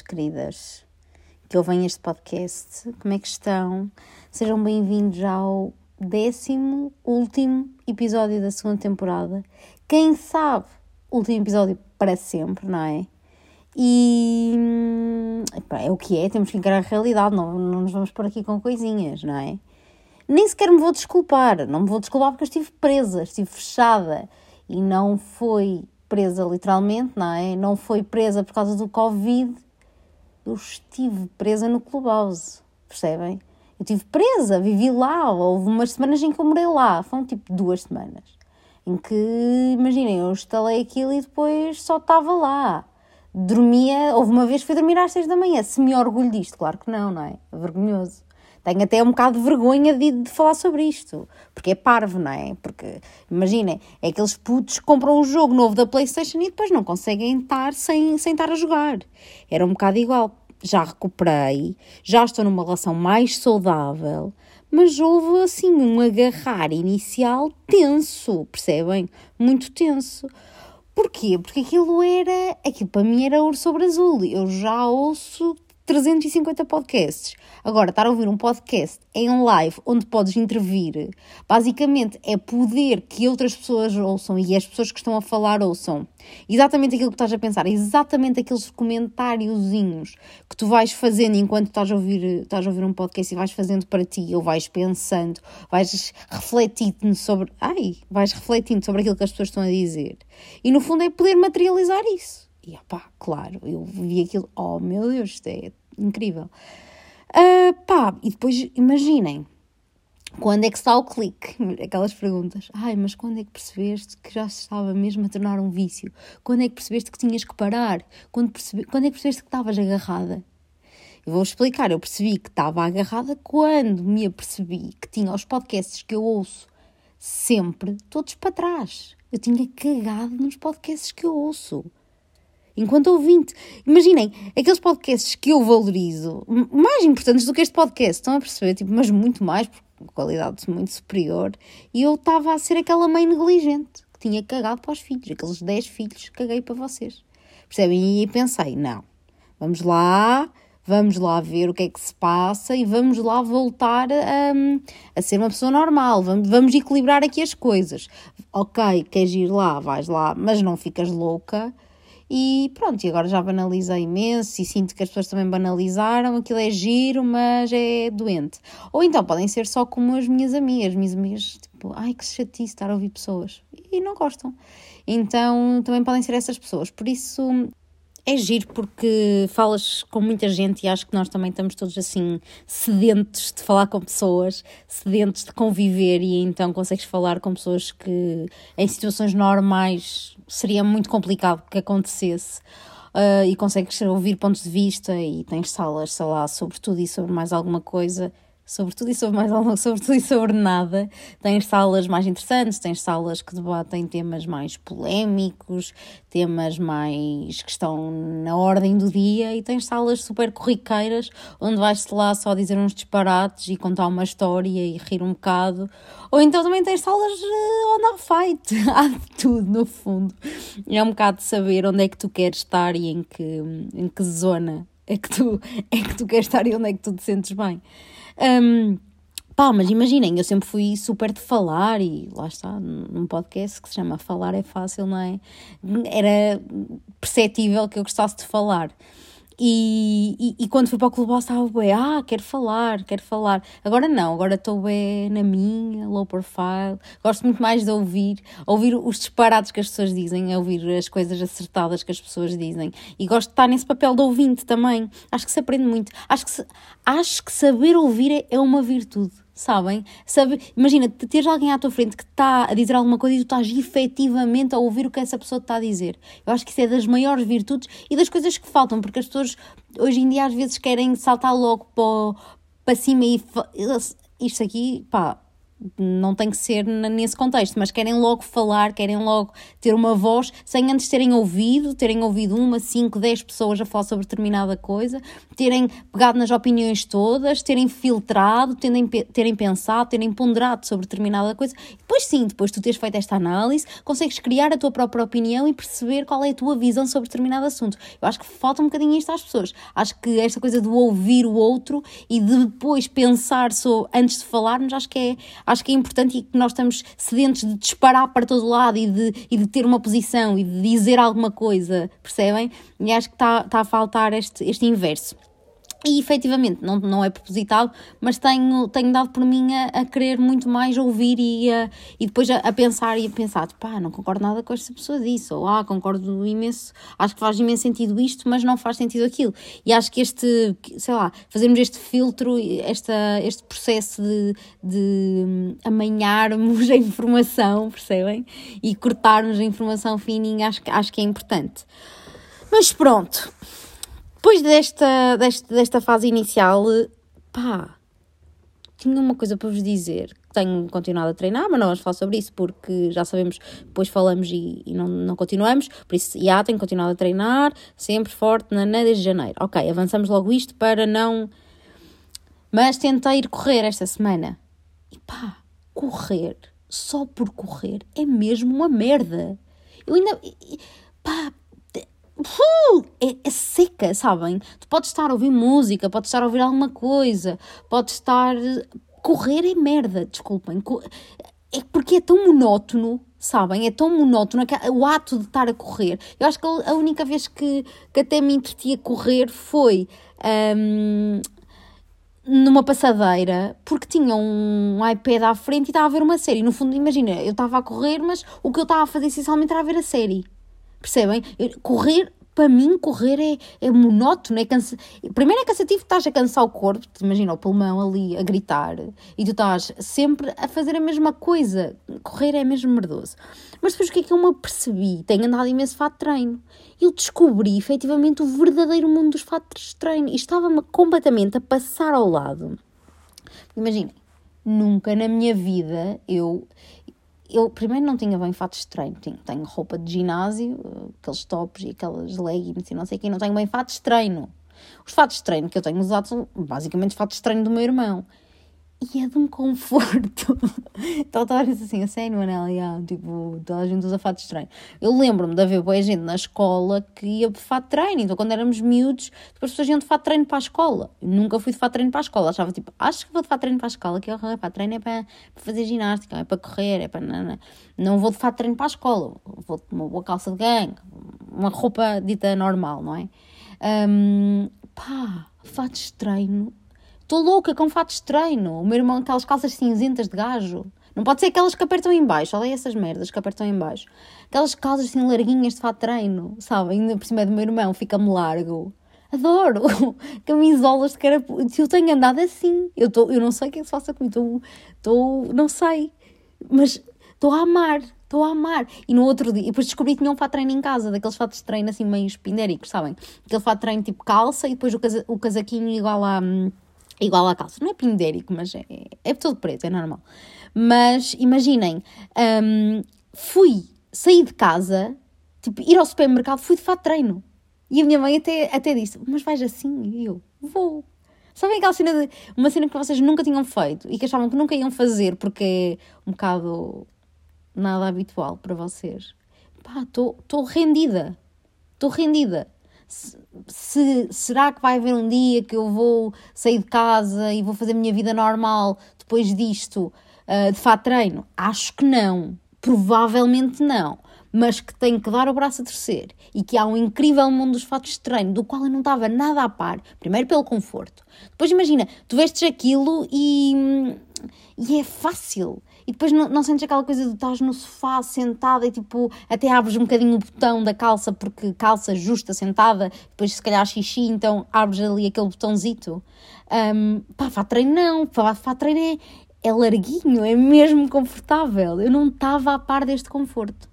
queridas que ouvem este podcast. Como é que estão? Sejam bem-vindos ao décimo último episódio da segunda temporada. Quem sabe, último episódio para sempre, não é? E é o que é, temos que encarar a realidade, não, não nos vamos por aqui com coisinhas, não é? Nem sequer me vou desculpar, não me vou desculpar porque eu estive presa, estive fechada e não foi presa literalmente, não é? Não foi presa por causa do Covid, eu estive presa no Clubhouse, percebem? Eu estive presa, vivi lá, houve umas semanas em que eu morei lá, foram tipo duas semanas, em que, imaginem, eu instalei aquilo e depois só estava lá. Dormia, houve uma vez que fui dormir às seis da manhã, se me orgulho disto, claro que não, não é? é vergonhoso. Tenho até um bocado de vergonha de, de, falar sobre isto, porque é parvo, não é? Porque, imaginem, é aqueles putos que compram um jogo novo da PlayStation e depois não conseguem estar sem, sem estar a jogar. Era um bocado igual. Já recuperei, já estou numa relação mais saudável, mas houve assim um agarrar inicial tenso, percebem? Muito tenso. Porquê? Porque aquilo era, aquilo para mim era ouro sobre azul. Eu já ouço 350 podcasts. Agora, estar a ouvir um podcast em live onde podes intervir, basicamente é poder que outras pessoas ouçam e as pessoas que estão a falar ouçam exatamente aquilo que estás a pensar, exatamente aqueles comentáriozinhos que tu vais fazendo enquanto estás a ouvir, estás a ouvir um podcast e vais fazendo para ti, ou vais pensando, vais refletindo sobre, ai, vais refletindo sobre aquilo que as pessoas estão a dizer. E no fundo é poder materializar isso. E pá, claro, eu vi aquilo, oh meu Deus, isto é incrível. Uh, pá, e depois imaginem, quando é que está o clique? Aquelas perguntas. Ai, mas quando é que percebeste que já se estava mesmo a tornar um vício? Quando é que percebeste que tinhas que parar? Quando, percebe... quando é que percebeste que estavas agarrada? Eu vou explicar. Eu percebi que estava agarrada quando me apercebi que tinha os podcasts que eu ouço sempre todos para trás. Eu tinha cagado nos podcasts que eu ouço enquanto ouvinte. Imaginem, aqueles podcasts que eu valorizo, mais importantes do que este podcast, estão a perceber? Tipo, mas muito mais, com qualidade muito superior, e eu estava a ser aquela mãe negligente que tinha cagado para os filhos, aqueles 10 filhos, caguei para vocês. Percebem? E pensei, não, vamos lá, vamos lá ver o que é que se passa e vamos lá voltar a, a ser uma pessoa normal, vamos, vamos equilibrar aqui as coisas. Ok, queres ir lá, vais lá, mas não ficas louca e pronto, e agora já banalizei imenso e sinto que as pessoas também banalizaram. Aquilo é giro, mas é doente. Ou então podem ser só como as minhas amigas. Minhas amigas, tipo, ai que chatice estar a ouvir pessoas. E não gostam. Então também podem ser essas pessoas. Por isso é giro porque falas com muita gente e acho que nós também estamos todos assim sedentos de falar com pessoas, sedentos de conviver e então consegues falar com pessoas que em situações normais seria muito complicado que acontecesse. Uh, e consegues ouvir pontos de vista e tens salas, sei lá, sobre tudo e sobre mais alguma coisa sobre tudo e sobre mais algo, sobre tudo e sobre nada. Tens salas mais interessantes, tens salas que debatem temas mais polémicos, temas mais que estão na ordem do dia, e tens salas super corriqueiras onde vais-te lá só dizer uns disparates e contar uma história e rir um bocado. Ou então também tens salas uh, onde há fight, há de tudo no fundo. É um bocado de saber onde é que tu queres estar e em que, em que zona é que tu, é que tu queres estar e onde é que tu te sentes bem. Um, pá, mas imaginem, eu sempre fui super de falar e lá está, num podcast que se chama Falar é Fácil, não é? Era perceptível que eu gostasse de falar. E, e, quando fui para o clube estava bem, ah, quero falar, quero falar. Agora não, agora estou bem na minha, low profile. Gosto muito mais de ouvir, ouvir os disparados que as pessoas dizem, ouvir as coisas acertadas que as pessoas dizem. E gosto de estar nesse papel de ouvinte também. Acho que se aprende muito. Acho que, se, acho que saber ouvir é, é uma virtude sabem? Sabe, imagina, teres alguém à tua frente que está a dizer alguma coisa e tu estás efetivamente a ouvir o que essa pessoa está a dizer. Eu acho que isso é das maiores virtudes e das coisas que faltam, porque as pessoas hoje em dia às vezes querem saltar logo para, para cima e isto aqui, pá, não tem que ser nesse contexto, mas querem logo falar, querem logo ter uma voz, sem antes terem ouvido, terem ouvido uma, cinco, dez pessoas a falar sobre determinada coisa, terem pegado nas opiniões todas, terem filtrado, terem, terem pensado, terem ponderado sobre determinada coisa. Depois sim, depois tu teres feito esta análise, consegues criar a tua própria opinião e perceber qual é a tua visão sobre determinado assunto. Eu acho que falta um bocadinho isto às pessoas. Acho que esta coisa do ouvir o outro e de depois pensar sobre, antes de falarmos, acho que é acho que é importante e que nós estamos sedentes de disparar para todo lado e de, e de ter uma posição e de dizer alguma coisa, percebem? E acho que está, está a faltar este, este inverso. E efetivamente, não, não é propositado, mas tenho, tenho dado por mim a, a querer muito mais ouvir e, a, e depois a, a, pensar e a pensar, pá, não concordo nada com esta pessoa disso, ou ah, concordo imenso, acho que faz imenso sentido isto, mas não faz sentido aquilo. E acho que este, sei lá, fazermos este filtro, esta, este processo de, de amanharmos a informação, percebem? E cortarmos a informação fininha, acho, acho que é importante. Mas pronto depois desta, desta, desta fase inicial, pá, tinha uma coisa para vos dizer. Tenho continuado a treinar, mas não vamos falar sobre isso porque já sabemos, depois falamos e, e não, não continuamos. Por isso, já tenho continuado a treinar, sempre forte, na, desde janeiro. Ok, avançamos logo isto para não. Mas tentei ir correr esta semana. E pá, correr só por correr é mesmo uma merda. Eu ainda. Pá, É, é, seca, sabem? Tu podes estar a ouvir música, podes estar a ouvir alguma coisa, podes estar. Correr é merda, desculpem. É porque é tão monótono, sabem? É tão monótono o ato de estar a correr. Eu acho que a única vez que, que até me entreti a correr foi. Um, numa passadeira porque tinha um iPad à frente e estava a ver uma série. No fundo, imagina, eu estava a correr, mas o que eu estava a fazer essencialmente era a ver a série. Percebem? Correr, para mim, correr é, é monótono, é cansa... Primeiro é cansativo, estás a cansar o corpo, imagina o pulmão ali a gritar e tu estás sempre a fazer a mesma coisa. Correr é mesmo merdoso. Mas depois o que é que eu me apercebi? Tenho andado imenso fato de treino. Eu descobri efetivamente o verdadeiro mundo dos fatos de treino e estava-me completamente a passar ao lado. Imaginem, nunca na minha vida eu eu primeiro não tinha bem fatos de treino, tenho, tenho roupa de ginásio, aqueles tops e aquelas leggings e não sei o quê, não tenho bem fatos de treino. Os fatos de treino que eu tenho usado são basicamente os fatos de treino do meu irmão e é de um conforto. então estava assim, a sério, Anélia, tipo, toda a gente usa fato treino. Eu lembro-me de haver boa gente na escola que ia de fato treino, então quando éramos miúdos, depois as pessoas iam de fato treino para a escola. Eu nunca fui de fato treino para a escola, achava tipo, acho que vou de fato treino para a escola, que é fato de treino é para, fazer ginástica, é para correr, é para. Não, não. não vou de fato treino para a escola, vou de uma boa calça de gangue, uma roupa dita normal, não é? Um, pá, fatos de treino Estou louca com fatos de treino. O meu irmão, aquelas calças cinzentas de gajo. Não pode ser aquelas que apertam em baixo. Olha essas merdas que apertam em baixo. Aquelas calças assim larguinhas de fato de treino, sabem? Ainda por cima é do meu irmão, fica-me largo. Adoro! Camisolas de carapuça. Eu tenho andado assim. Eu, tô, eu não sei o que é que se faça comigo. Estou. Não sei. Mas estou a amar. Estou a amar. E no outro dia, depois descobri que tinha um fato de treino em casa, daqueles fatos de treino assim meio espindéricos, sabem? Aquele fato de treino tipo calça e depois o, casa, o casaquinho igual a. Hum, igual à calça. Não é pindérico, mas é, é todo preto, é normal. Mas imaginem, um, fui sair de casa, tipo, ir ao supermercado, fui de fato treino. E a minha mãe até, até disse: Mas vais assim? E eu: Vou. Sabem aquela cena de. Uma cena que vocês nunca tinham feito e que achavam que nunca iam fazer porque é um bocado nada habitual para vocês? Pá, estou rendida. Estou rendida se, será que vai haver um dia que eu vou sair de casa e vou fazer a minha vida normal depois disto, uh, de fato treino? Acho que não. Provavelmente não. Mas que tenho que dar o braço a torcer e que há um incrível mundo dos fatos de treino do qual eu não estava nada a par. Primeiro pelo conforto. Depois imagina, tu vestes aquilo e, e é fácil. E depois não, não sentes aquela coisa de estás no sofá sentada e tipo até abres um bocadinho o botão da calça porque calça justa sentada, depois se calhar xixi, então abres ali aquele botãozito. Um, pá, fato treino não, pá, fato treino é, é larguinho, é mesmo confortável. Eu não estava a par deste conforto.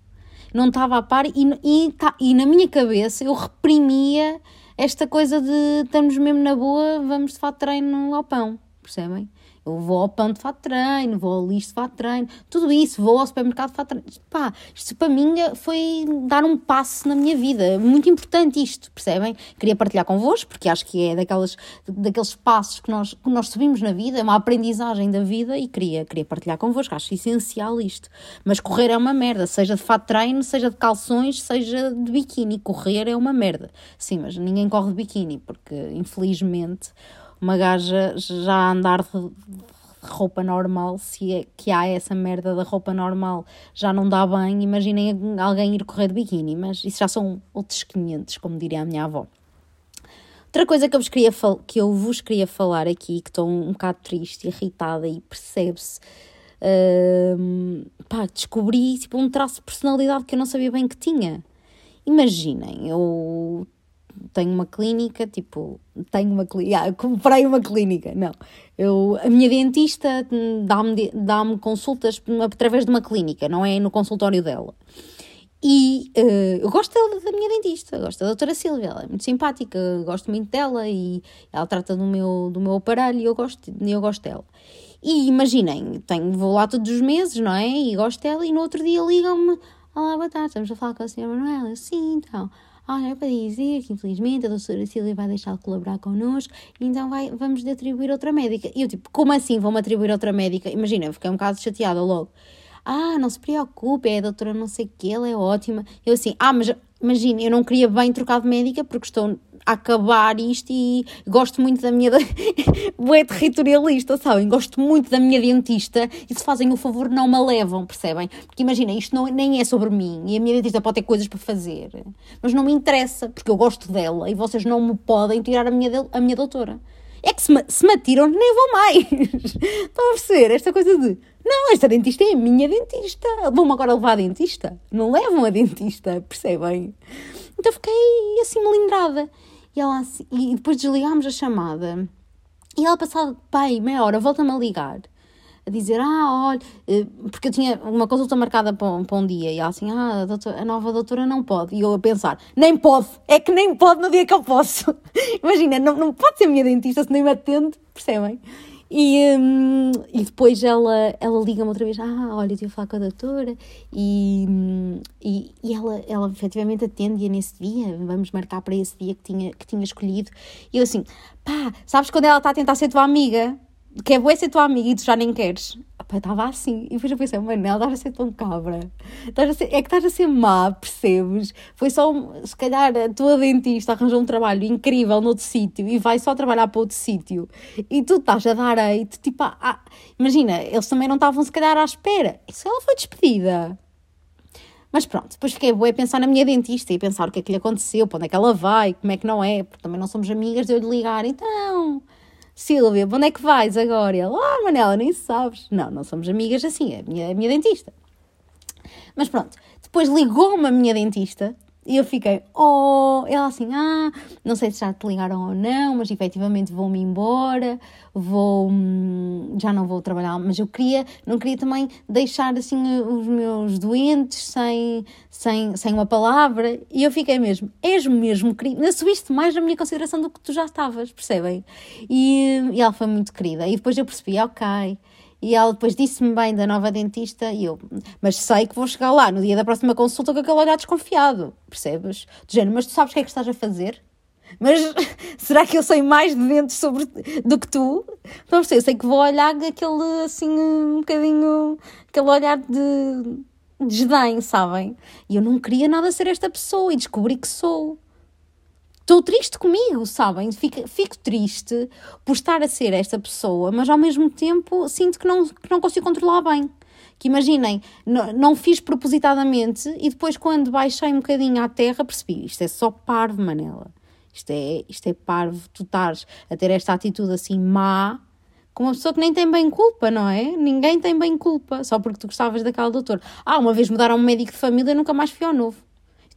Não estava a par e, e, tá, e na minha cabeça eu reprimia esta coisa de estamos mesmo na boa, vamos de fato treino ao pão. percebem? Eu vou ao pão de fato treino, vou ao lixo de fato treino, tudo isso, vou ao supermercado de fato treino. Pá, isto para mim foi dar um passo na minha vida. Muito importante isto, percebem? Queria partilhar convosco, porque acho que é daquelas, daqueles passos que nós, que nós subimos na vida, é uma aprendizagem da vida e queria, queria partilhar convosco. Acho essencial isto. Mas correr é uma merda, seja de fato treino, seja de calções, seja de biquíni. Correr é uma merda. Sim, mas ninguém corre de biquíni, porque infelizmente uma gaja já andar de roupa normal, se é que há essa merda da roupa normal, já não dá bem, imaginem alguém ir correr de biquíni, mas isso já são outros 500, como diria a minha avó. Outra coisa que eu vos queria, que eu vos queria falar aqui, que estou um, bocado triste, irritada e percebe-se, uh, pá, descobri tipo, um traço de personalidade que eu não sabia bem que tinha. Imaginem, eu tenho uma clínica, tipo, tenho uma clínica, ah, comprei uma clínica, não. Eu, a minha dentista dá-me dá consultas através de uma clínica, não é no consultório dela. E uh, eu gosto da, minha dentista, gosto da doutora Silvia, ela é muito simpática, gosto muito dela e ela trata do meu, do meu aparelho e eu gosto, eu gosto dela. E imaginem, tenho, vou lá todos os meses, não é? E gosto dela e no outro dia ligam-me, olá, boa tarde, estamos a falar com a senhora Manuela, sim, então Olha, é para dizer que infelizmente a doutora Cília vai deixar de colaborar connosco, então vai, vamos de atribuir outra médica. E eu tipo, como assim vão-me atribuir outra médica? Imagina, eu fiquei um bocado chateada logo. Ah, não se preocupe, é a doutora não sei o que, ela é ótima. Eu assim, ah, mas imagina, eu não queria bem trocar de médica porque estou acabar isto e gosto muito da minha. Boé territorialista, sabem? Gosto muito da minha dentista e se fazem o favor não me levam, percebem? Porque imagina, isto não, nem é sobre mim e a minha dentista pode ter coisas para fazer, mas não me interessa porque eu gosto dela e vocês não me podem tirar a minha, a minha doutora. É que se me, se me atiram, nem vou mais. Estão a perceber? Esta coisa de não, esta dentista é a minha dentista. Vão-me agora levar a dentista? Não levam a dentista, percebem? Então fiquei assim melindrada. E, assim, e depois desligámos a chamada. E ela, passada, pai, meia hora, volta-me a ligar. A dizer, ah, olha, eh, porque eu tinha uma consulta marcada para um, para um dia. E ela assim, ah, a, doutora, a nova doutora não pode. E eu a pensar, nem pode, é que nem pode no dia que eu posso. Imagina, não, não pode ser minha dentista se nem me atende, percebem? E, um, e depois ela, ela liga-me outra vez, ah, olha, eu estive a falar com a doutora e, hum, e, e ela, ela efetivamente atende-a nesse dia, vamos marcar para esse dia que tinha, que tinha escolhido. E eu assim, pá, sabes quando ela está a tentar ser tua amiga? Que é boa ser tua amiga e tu já nem queres estava assim. E depois eu pensei, Manel, estás a ser tão cabra. Estás a ser, é que estás a ser má, percebes? Foi só, se calhar, a tua dentista arranjou um trabalho incrível noutro sítio e vai só trabalhar para outro sítio. E tu estás a dar eito, tipo, ah, imagina, eles também não estavam, se calhar, à espera. E se ela foi despedida? Mas pronto, depois fiquei boa a pensar na minha dentista e pensar o que é que lhe aconteceu, para onde é que ela vai, como é que não é, porque também não somos amigas de eu lhe ligar. Então, Silvia, para onde é que vais agora? E ela, ah, Manela, nem sabes. Não, não somos amigas assim, é a minha, é a minha dentista. Mas pronto, depois ligou-me a minha dentista e eu fiquei, oh, ela assim, ah, não sei se já te ligaram ou não, mas efetivamente vou-me embora, vou, hum, já não vou trabalhar, mas eu queria, não queria também deixar assim os meus doentes sem, sem, sem uma palavra, e eu fiquei mesmo, és mesmo querida, subiste mais na minha consideração do que tu já estavas, percebem? E, e ela foi muito querida, e depois eu percebi, ok, e ela depois disse-me bem da nova dentista e eu, mas sei que vou chegar lá no dia da próxima consulta com aquele olhar desconfiado, percebes? Do género, mas tu sabes o que é que estás a fazer? Mas será que eu sei mais de dentro sobre do que tu? Não sei, eu sei que vou olhar aquele assim um bocadinho, aquele olhar de desdém, sabem? E eu não queria nada ser esta pessoa e descobri que sou estou triste comigo, sabem? Fico, fico, triste por estar a ser esta pessoa, mas ao mesmo tempo sinto que não, que não consigo controlar bem. Que imaginem, não, não fiz propositadamente e depois, quando baixei um bocadinho à terra, percebi: isto é só parvo, Manela. Isto é, isto é parvo, tu estás a ter esta atitude assim má com uma pessoa que nem tem bem culpa, não é? Ninguém tem bem culpa, só porque tu gostavas daquela doutora. Ah, uma vez mudaram um médico de família e nunca mais fui ao novo.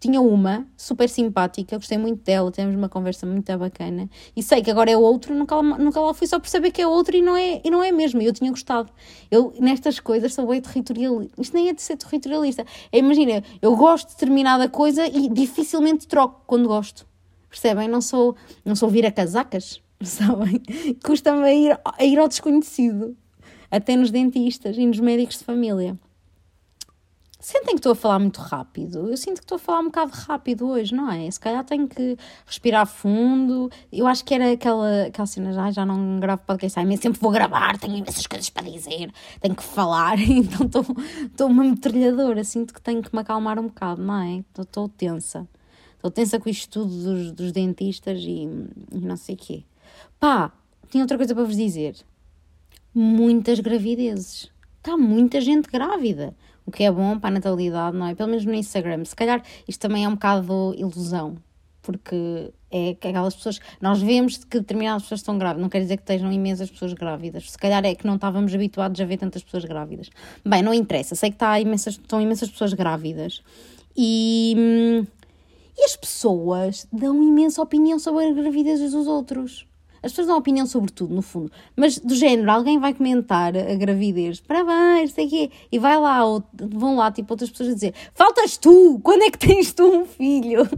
Tinha uma super simpática, gostei muito dela, tivemos uma conversa muito bacana. E sei que agora é outro, nunca, nunca lá fui só por saber que é outro e não é, e não é mesmo. E eu tinha gostado. Eu, nestas coisas, sou bem territorialista. Isto nem é de ser territorialista. É, imagina, eu gosto de determinada coisa e dificilmente troco quando gosto. Percebem? Não sou, não sou vira casacas. sabem? Custa-me a ir, a ir ao desconhecido, até nos dentistas e nos médicos de família. Sentem que estou a falar muito rápido. Eu sinto que estou a falar um bocado rápido hoje, não é? Se calhar tenho que respirar fundo. Eu acho que era aquela, aquela cena, já, já não gravo podcast, mas sempre vou gravar, tenho imensas coisas para dizer, tenho que falar, então estou uma metralhadora. Sinto que tenho que me acalmar um bocado, não é? Estou tensa. Estou tensa com isto tudo dos, dos dentistas e, e não sei o quê. Pá, tinha outra coisa para vos dizer. Muitas gravidezes. Está muita gente grávida o que é bom para a natalidade, não é? Pelo menos no Instagram. Se calhar isto também é um bocado ilusão, porque é aquelas pessoas. Nós vemos que determinadas pessoas estão grávidas, não quer dizer que estejam imensas pessoas grávidas. Se calhar é que não estávamos habituados a ver tantas pessoas grávidas. Bem, não interessa, sei que está imensas, estão imensas pessoas grávidas e. Hum, e as pessoas dão imensa opinião sobre a gravidez dos outros. As pessoas dão opinião sobre tudo, no fundo. Mas do género, alguém vai comentar a gravidez, parabéns, sei quê, e vai lá, ou vão lá, tipo, outras pessoas a dizer: faltas tu, quando é que tens tu um filho?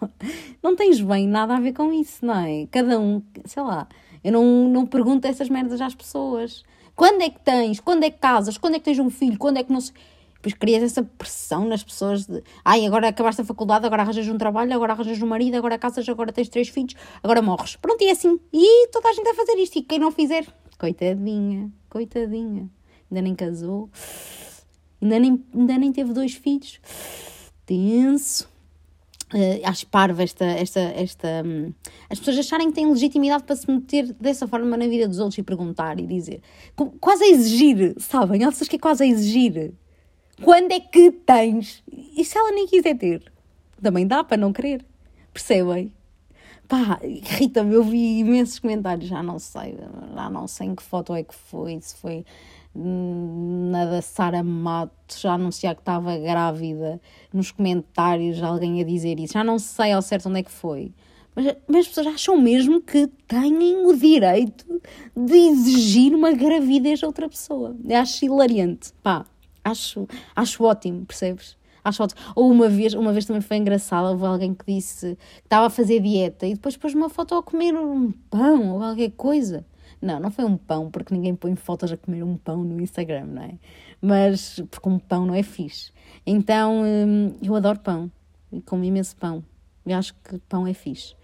não tens bem nada a ver com isso, não é? Cada um, sei lá, eu não, não pergunto essas merdas às pessoas. Quando é que tens? Quando é que casas? Quando é que tens um filho? Quando é que não sei. Depois crias essa pressão nas pessoas de ai, agora acabaste a faculdade, agora arranjas um trabalho, agora arranjas um marido, agora casas, agora tens três filhos, agora morres. Pronto, e é assim. E toda a gente a fazer isto. E quem não fizer, coitadinha, coitadinha. Ainda nem casou, ainda nem, ainda nem teve dois filhos. Tenso. Uh, acho parva esta, esta, esta, um, as pessoas acharem que têm legitimidade para se meter dessa forma na vida dos outros e perguntar e dizer, quase a exigir, sabem? Há pessoas que é quase a exigir. Quando é que tens? E se ela nem quiser ter? Também dá para não querer. Percebem? Pá, irrita-me, eu vi imensos comentários, já não sei, já não sei em que foto é que foi, se foi na da Sara Mato, já anunciar que estava grávida, nos comentários alguém a dizer isso, já não sei ao certo onde é que foi. Mas, mas as pessoas acham mesmo que têm o direito de exigir uma gravidez a outra pessoa. Eu acho hilariante. Pá, Acho, acho ótimo, percebes? Acho ótimo. Ou uma vez, uma vez também foi engraçado, houve alguém que disse que estava a fazer dieta e depois pôs uma foto a comer um pão ou qualquer coisa. Não, não foi um pão, porque ninguém põe fotos a comer um pão no Instagram, não é? Mas porque um pão não é fixe. Então hum, eu adoro pão e como imenso pão. Eu acho que pão é fixe.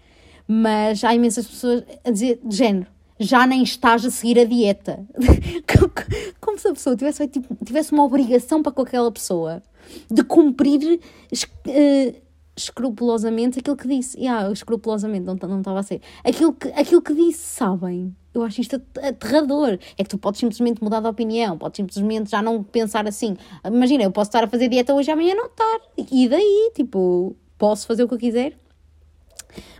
Mas há imensas pessoas a dizer de género já nem estás a seguir a dieta. Como se a pessoa tivesse, tipo, tivesse uma obrigação para com aquela pessoa de cumprir uh, escrupulosamente aquilo que disse. E ah, escrupulosamente não, não estava a ser. Aquilo que, aquilo que disse, sabem? Eu acho isto aterrador. É que tu podes simplesmente mudar de opinião, podes simplesmente já não pensar assim. Imagina, eu posso estar a fazer dieta hoje e amanhã não estar. E daí, tipo, posso fazer o que eu quiser?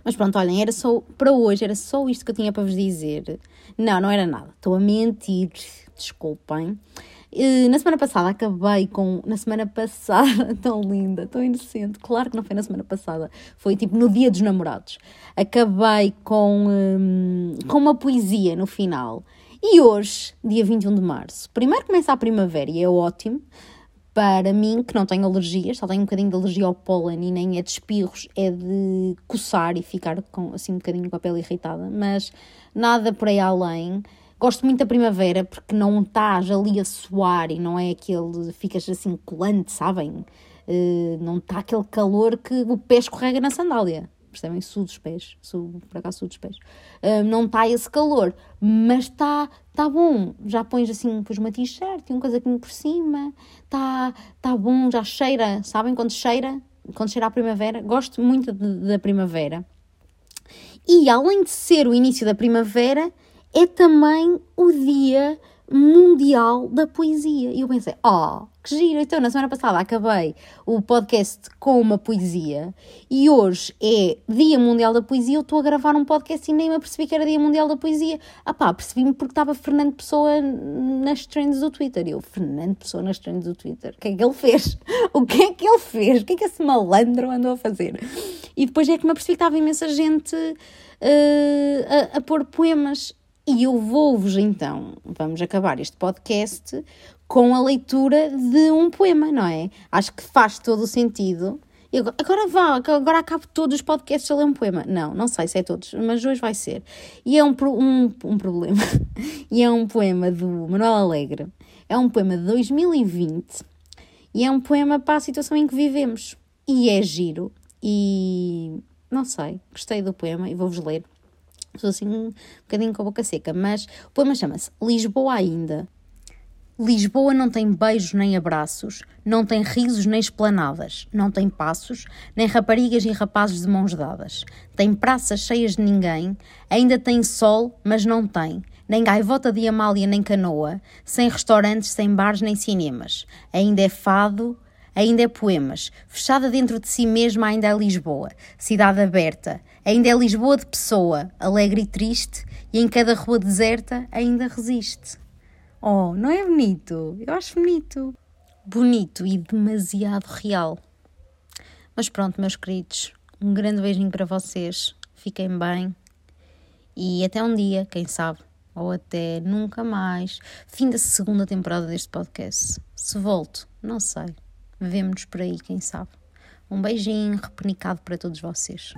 Mas pronto, olhem, era só para hoje, era só isto que eu tinha para vos dizer. Não, não era nada. Estou a mentir, desculpem. Na semana passada acabei com. Na semana passada, tão linda, tão inocente. Claro que não foi na semana passada, foi tipo no dia dos namorados. Acabei com, hum, com uma poesia no final. E hoje, dia 21 de março, primeiro começa a primavera e é ótimo para mim, que não tenho alergias, só tenho um bocadinho de alergia ao pólen e nem é de espirros, é de coçar e ficar com assim um bocadinho com a pele irritada, mas nada por aí além. Gosto muito da primavera porque não estás ali a suar e não é aquele. ficas assim colante, sabem? Uh, não está aquele calor que o pé escorrega na sandália percebem? Sul dos pés, sul, por acaso sul dos pés. Uh, não está esse calor, mas está tá bom. Já pões assim, pões uma t-shirt e um casaquinho por cima, está tá bom, já cheira, sabem? Quando cheira, quando cheira a primavera, gosto muito de, da primavera. E além de ser o início da primavera, é também o dia mundial da poesia. E eu pensei, oh, que giro! Então, na semana passada acabei o podcast com uma poesia e hoje é Dia Mundial da Poesia. Eu estou a gravar um podcast e nem me apercebi que era Dia Mundial da Poesia. Ah pá, percebi-me porque estava Fernando Pessoa nas trends do Twitter. E eu, Fernando Pessoa nas trends do Twitter, o que é que ele fez? O que é que ele fez? O que é que esse malandro andou a fazer? E depois é que me apercebi que estava imensa gente uh, a, a pôr poemas e eu vou-vos então, vamos acabar este podcast com a leitura de um poema, não é? Acho que faz todo o sentido E agora, agora vá, agora acabo todos os podcasts a ler um poema. Não, não sei se é todos, mas hoje vai ser. E é um, um, um problema. e é um poema do Manuel Alegre. É um poema de 2020 e é um poema para a situação em que vivemos. E é giro. E não sei, gostei do poema e vou-vos ler. Estou assim um bocadinho com a boca seca, mas o poema chama-se Lisboa ainda. Lisboa não tem beijos nem abraços, não tem risos nem esplanadas, não tem passos, nem raparigas e rapazes de mãos dadas. Tem praças cheias de ninguém, ainda tem sol, mas não tem, nem gaivota de Amália nem canoa, sem restaurantes, sem bares nem cinemas. Ainda é fado, ainda é poemas. Fechada dentro de si mesma ainda é Lisboa, cidade aberta. Ainda é Lisboa de pessoa, alegre e triste, e em cada rua deserta ainda resiste. Oh, não é bonito? Eu acho bonito. Bonito e demasiado real. Mas pronto, meus queridos, um grande beijinho para vocês. Fiquem bem. E até um dia, quem sabe. Ou até nunca mais. Fim da segunda temporada deste podcast. Se volto, não sei. Vemo-nos por aí, quem sabe. Um beijinho repenicado para todos vocês.